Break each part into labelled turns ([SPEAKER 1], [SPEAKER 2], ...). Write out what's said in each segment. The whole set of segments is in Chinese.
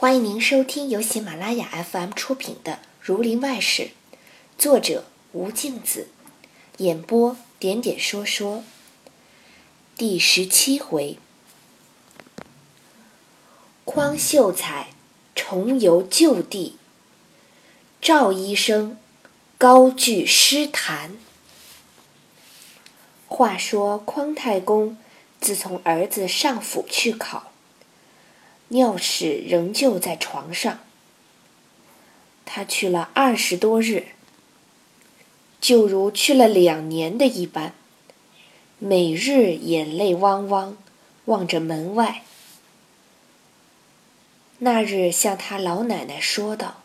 [SPEAKER 1] 欢迎您收听由喜马拉雅 FM 出品的《儒林外史》，作者吴敬子，演播点点说说。第十七回，匡秀才重游旧地，赵医生高句诗坛。话说匡太公自从儿子上府去考。尿屎仍旧在床上，他去了二十多日，就如去了两年的一般，每日眼泪汪汪，望着门外。那日向他老奶奶说道：“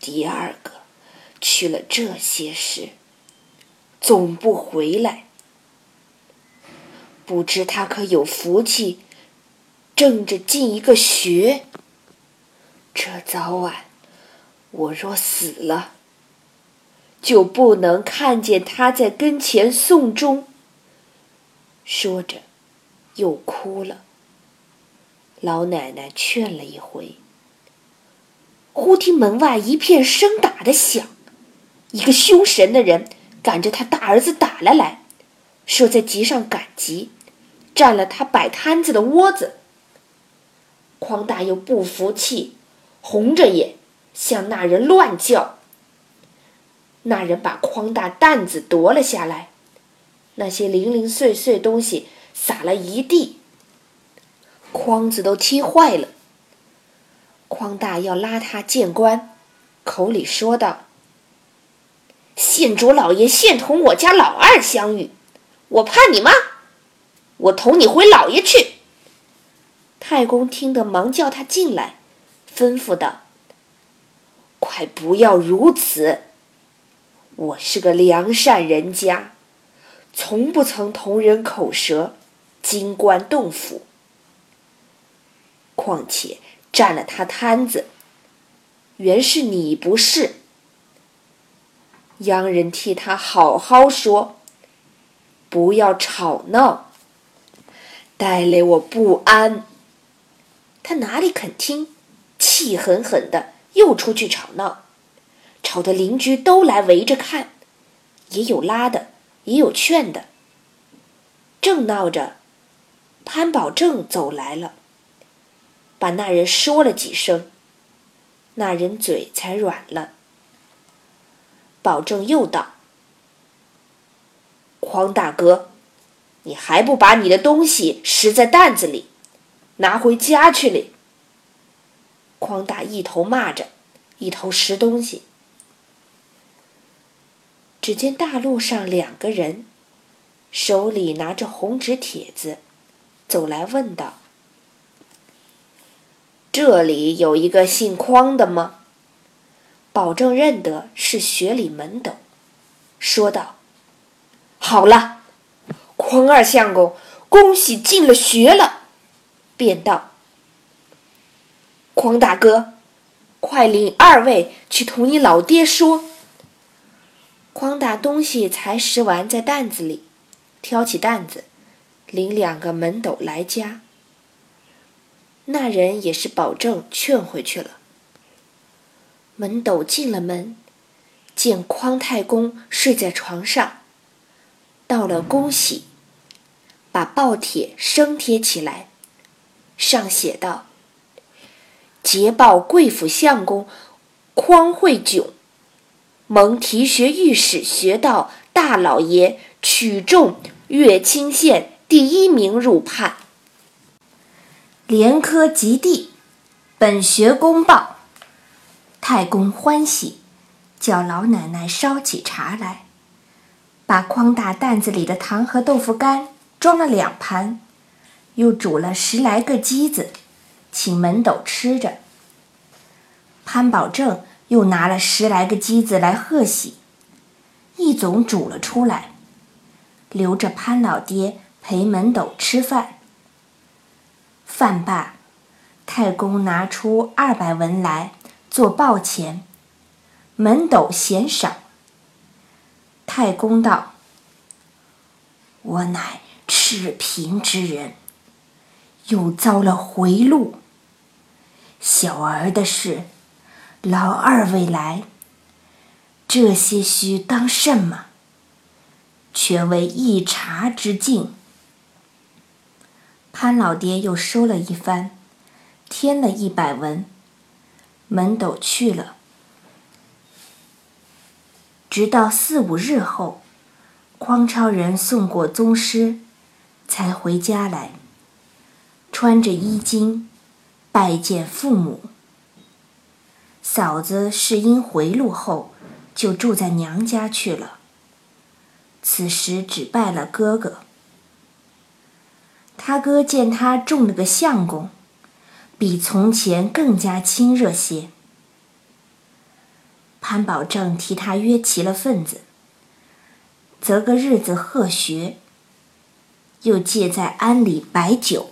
[SPEAKER 1] 第二个去了这些时，总不回来，不知他可有福气。”正着进一个学，这早晚我若死了，就不能看见他在跟前送终。说着，又哭了。老奶奶劝了一回，忽听门外一片声打的响，一个凶神的人赶着他大儿子打了来，说在集上赶集，占了他摆摊子的窝子。匡大又不服气，红着眼向那人乱叫。那人把匡大担子夺了下来，那些零零碎碎东西撒了一地，筐子都踢坏了。匡大要拉他见官，口里说道：“县主老爷现同我家老二相遇，我怕你吗？我同你回老爷去。”太公听得，忙叫他进来，吩咐道：“快不要如此！我是个良善人家，从不曾同人口舌，金冠动府。况且占了他摊子，原是你不是。央人替他好好说，不要吵闹，带来我不安。”他哪里肯听，气狠狠的又出去吵闹，吵得邻居都来围着看，也有拉的，也有劝的。正闹着，潘宝正走来了，把那人说了几声，那人嘴才软了。宝正又道：“匡大哥，你还不把你的东西拾在担子里？”拿回家去哩。匡大一头骂着，一头拾东西。只见大路上两个人，手里拿着红纸帖子，走来问道：“这里有一个姓匡的吗？”保证认得是学里门斗，说道：“好了，匡二相公，恭喜进了学了。”便道：“匡大哥，快领二位去同你老爹说。”匡大东西才拾完，在担子里，挑起担子，领两个门斗来家。那人也是保证劝回去了。门斗进了门，见匡太公睡在床上，道了恭喜，把报帖升贴起来。上写道：“捷报贵府相公匡惠炯，蒙提学御史学道大老爷取中乐清县第一名入判，连科及第，本学公报。”太公欢喜，叫老奶奶烧起茶来，把筐大担子里的糖和豆腐干装了两盘。又煮了十来个鸡子，请门斗吃着。潘宝正又拿了十来个鸡子来贺喜，一总煮了出来，留着潘老爹陪门斗吃饭。饭罢，太公拿出二百文来做报钱，门斗嫌少。太公道：“我乃赤贫之人。”又遭了回路，
[SPEAKER 2] 小儿的事，老二未来。这些须当甚么？全为一茶之敬。潘老爹又收了一番，添了一百文，门斗去了。直到四五日后，匡超人送过宗师，才回家来，穿着衣襟，拜见父母。嫂子是因回路后，就住在娘家去了。此时只拜了哥哥。他哥见他中了个相公，比从前更加亲热些。潘宝正替他约齐了份子，择个日子贺学，又借在庵里摆酒。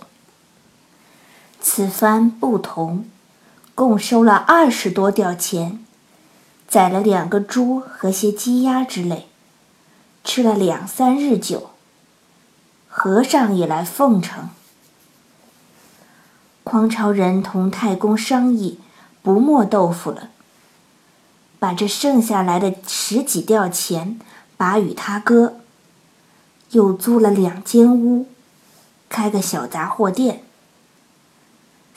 [SPEAKER 2] 此番不同，共收了二十多吊钱，宰了两个猪和些鸡鸭之类，吃了两三日酒。和尚也来奉承。匡超人同太公商议，不磨豆腐了。把这剩下来的十几吊钱，把与他哥。又租了两间屋，开个小杂货店。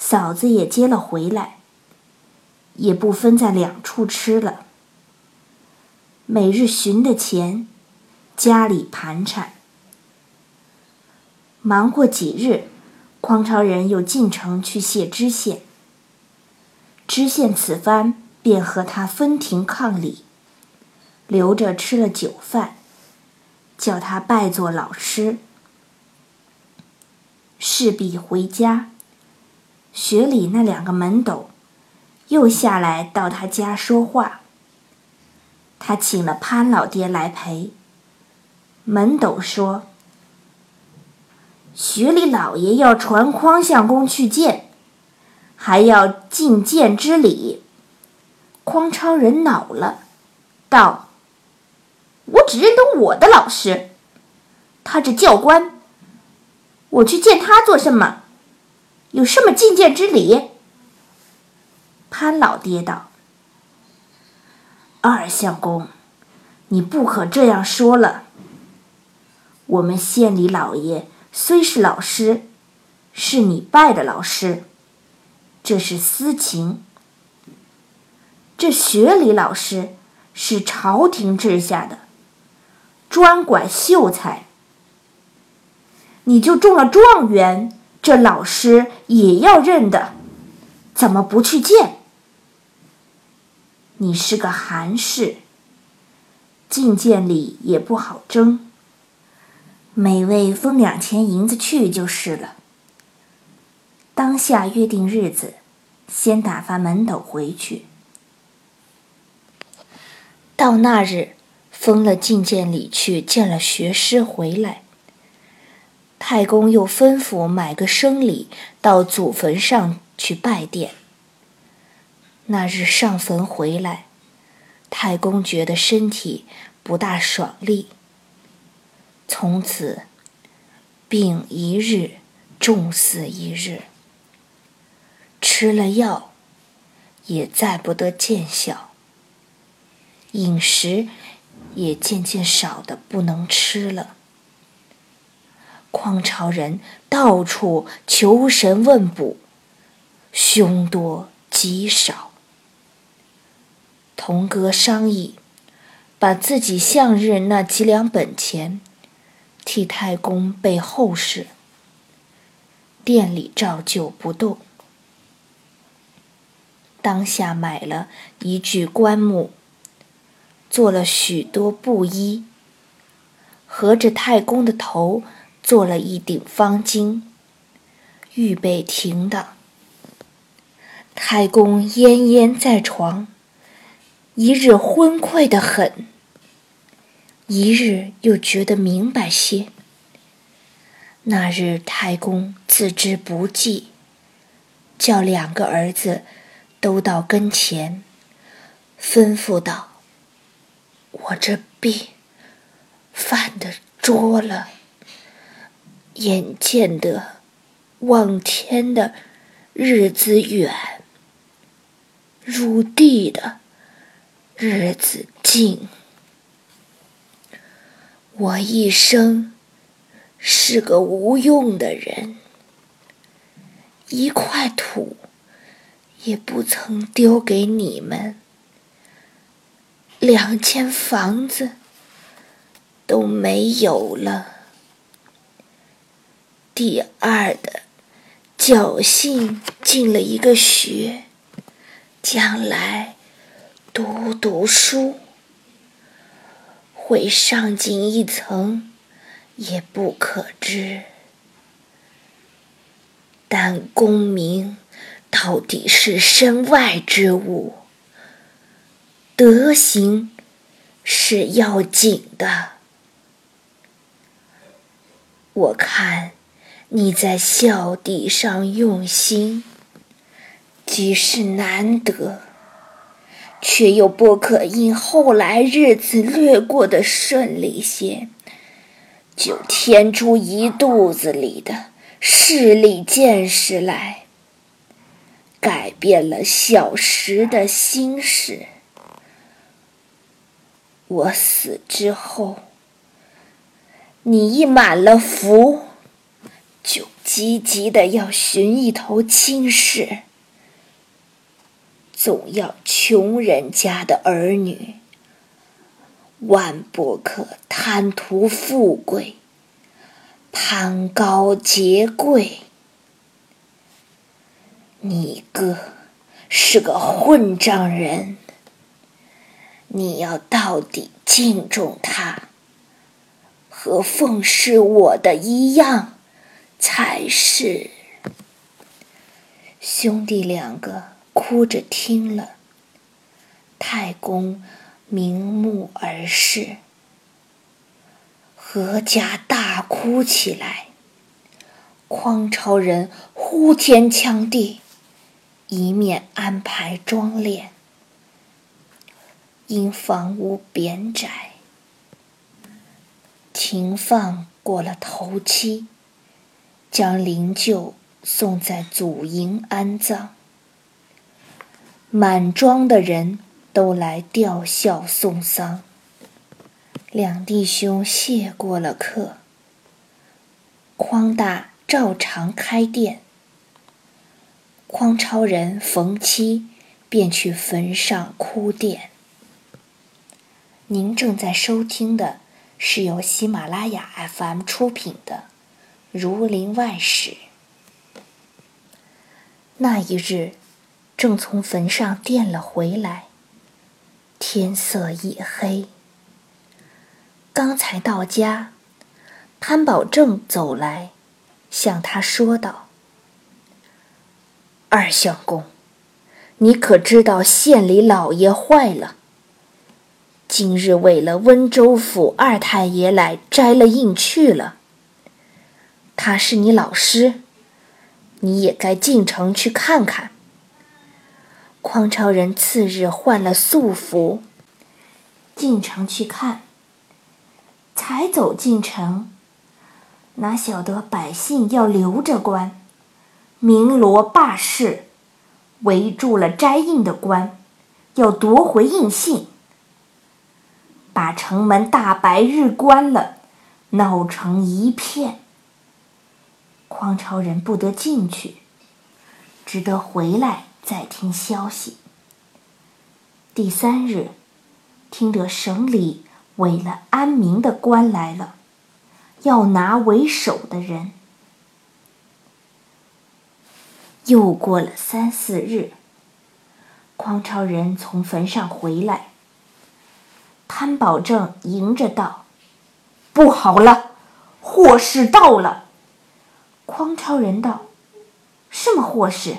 [SPEAKER 2] 嫂子也接了回来，也不分在两处吃了。每日寻的钱，家里盘缠。忙过几日，匡超人又进城去谢知县。知县此番。便和他分庭抗礼，留着吃了酒饭，叫他拜作老师，势必回家。学里那两个门斗，又下来到他家说话。他请了潘老爹来陪。门斗说：“学里老爷要传匡相公去见，还要觐见之礼。”匡超人恼了，道：“我只认得我的老师，他这教官，我去见他做什么？有什么觐见之礼？”潘老爹道：“二相公，你不可这样说了。我们县里老爷虽是老师，是你拜的老师，这是私情。”这学里老师是朝廷治下的，专管秀才。你就中了状元，这老师也要认的，怎么不去见？你是个寒士，觐见礼也不好争。每位分两钱银子去就是了。当下约定日子，先打发门斗回去。到那日，封了觐见礼去见了学师回来。太公又吩咐买个生礼到祖坟上去拜奠。那日上坟回来，太公觉得身体不大爽利，从此病一日重似一日，吃了药也再不得见效。饮食也渐渐少的不能吃了。匡朝人到处求神问卜，凶多吉少。童哥商议，把自己向日那几两本钱，替太公备后事。店里照旧不动。当下买了一具棺木。做了许多布衣，合着太公的头做了一顶方巾，预备停当。太公奄奄在床，一日昏聩的很，一日又觉得明白些。那日太公自知不济，叫两个儿子都到跟前，吩咐道。我这病犯的拙了，眼见得望天的日子远，入地的日子近。我一生是个无用的人，一块土也不曾丢给你们，两间房子都没有了。第二的侥幸进了一个学，将来读读书。会上进一层，也不可知。但功名到底是身外之物，德行是要紧的。我看你在孝弟上用心，即是难得。却又不可因后来日子略过的顺利些，就添出一肚子里的势利见识来，改变了小时的心事。我死之后，你一满了福，就积极的要寻一头亲事。总要穷人家的儿女，万不可贪图富贵，攀高结贵。你哥是个混账人，你要到底敬重他，和奉侍我的一样才是。兄弟两个。哭着听了，太公瞑目而视，阖家大哭起来。匡超人呼天抢地，一面安排装殓，因房屋扁窄，停放过了头七，将灵柩送在祖茔安葬。满庄的人都来吊孝送丧，两弟兄谢过了客。匡大照常开店，匡超人逢七便去坟上哭奠。您正在收听的是由喜马拉雅 FM 出品的《儒林外史》。那一日。正从坟上垫了回来，天色已黑。刚才到家，潘宝正走来，向他说道：“二相公，你可知道县里老爷坏了？今日为了温州府二太爷来摘了印去了。他是你老师，你也该进城去看看。”匡超人次日换了素服，进城去看。才走进城，哪晓得百姓要留着官，鸣锣罢市，围住了摘印的官，要夺回印信，把城门大白日关了，闹成一片。匡超人不得进去，只得回来。再听消息。第三日，听得省里委了安民的官来了，要拿为首的人。又过了三四日，匡超人从坟上回来，潘宝正迎着道：“不好了，祸事到了。”匡超人道：“什么祸事？”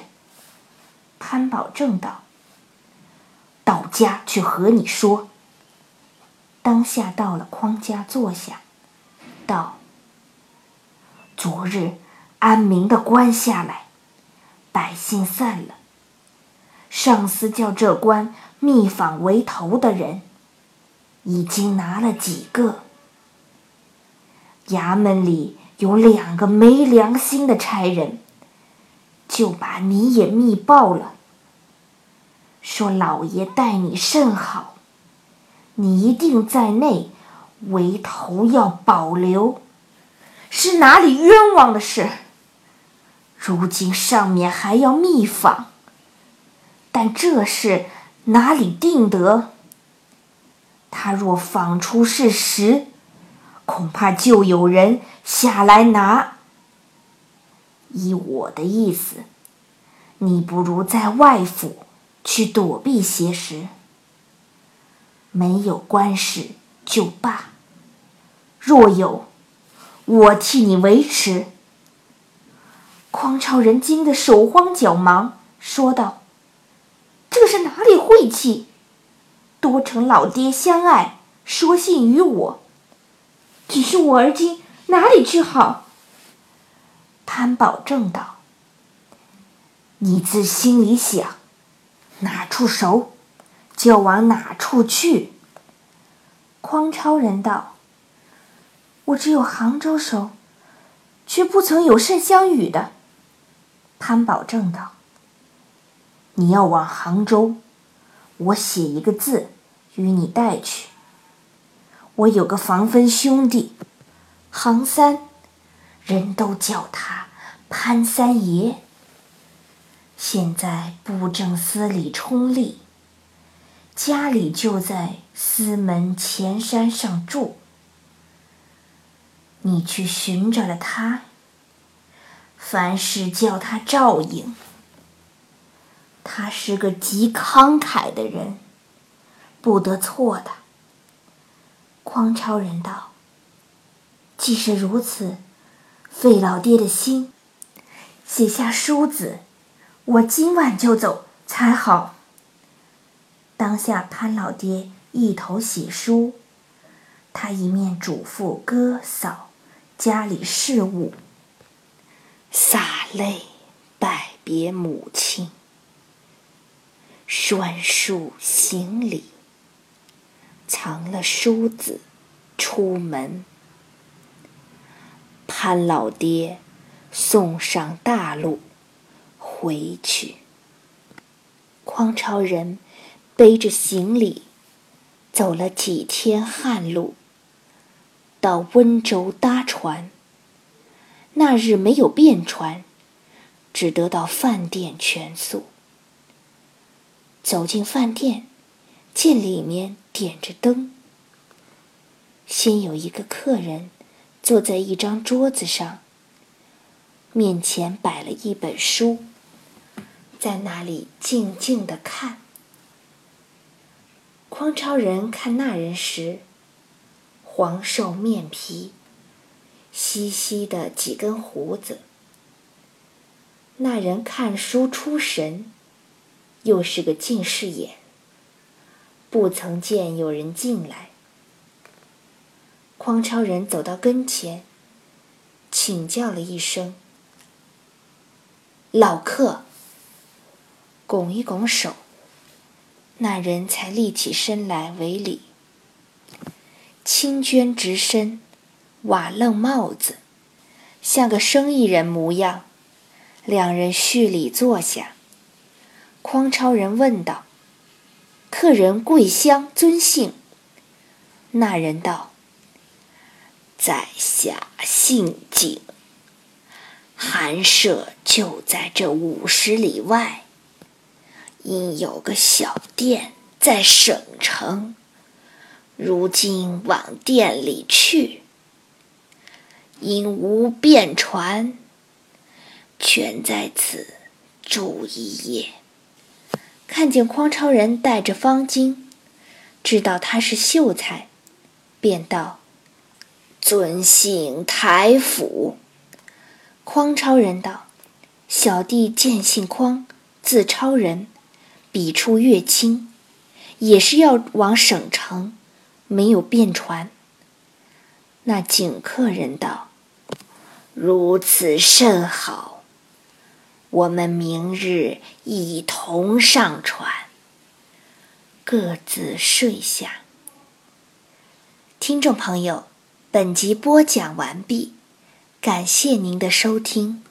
[SPEAKER 2] 潘宝正道：“到家去和你说。”当下到了匡家坐下，道：“昨日安民的官下来，百姓散了。上司叫这官密访为头的人，已经拿了几个。衙门里有两个没良心的差人。”就把你也密报了，说老爷待你甚好，你一定在内，唯头要保留，是哪里冤枉的事？如今上面还要密访，但这事哪里定得？他若访出事实，恐怕就有人下来拿。依我的意思，你不如在外府去躲避些时，没有官事就罢；若有，我替你维持。匡超人惊得手慌脚忙，说道：“这是哪里晦气？多承老爹相爱，说信于我。只是我而今哪里去好？”潘宝正道：“你自心里想，哪处熟，就往哪处去。”匡超人道：“我只有杭州熟，却不曾有甚相与的。”潘宝正道：“你要往杭州，我写一个字与你带去。我有个防分兄弟，杭三，人都叫他潘三爷。现在布政司里充吏，家里就在司门前山上住。你去寻着了他。”凡事叫他照应。他是个极慷慨的人，不得错的。匡超人道：“既是如此，费老爹的心，写下书子，我今晚就走才好。”当下潘老爹一头写书，他一面嘱咐哥嫂家里事务。洒泪拜别母亲，拴束行李，藏了梳子，出门。潘老爹送上大路回去。匡超人背着行李，走了几天旱路，到温州搭船。那日没有便船，只得到饭店全宿。走进饭店，见里面点着灯。先有一个客人坐在一张桌子上，面前摆了一本书，在那里静静的看。匡超人看那人时，黄瘦面皮。稀稀的几根胡子，那人看书出神，又是个近视眼，不曾见有人进来。匡超人走到跟前，请叫了一声：“老客。”拱一拱手，那人才立起身来为礼，青绢直身。瓦楞帽子，像个生意人模样。两人叙礼坐下。匡超人问道：“客人贵乡尊姓？”那人道：“在下姓景，寒舍就在这五十里外。因有个小店在省城，如今往店里去。”因无便船，全在此住一夜。看见匡超人带着方巾，知道他是秀才，便道：“尊姓台府。”匡超人道：“小弟见姓匡，字超人，笔触越轻，也是要往省城，没有便船。”那景客人道。如此甚好，我们明日一同上船，各自睡下。听众朋友，本集播讲完毕，感谢您的收听。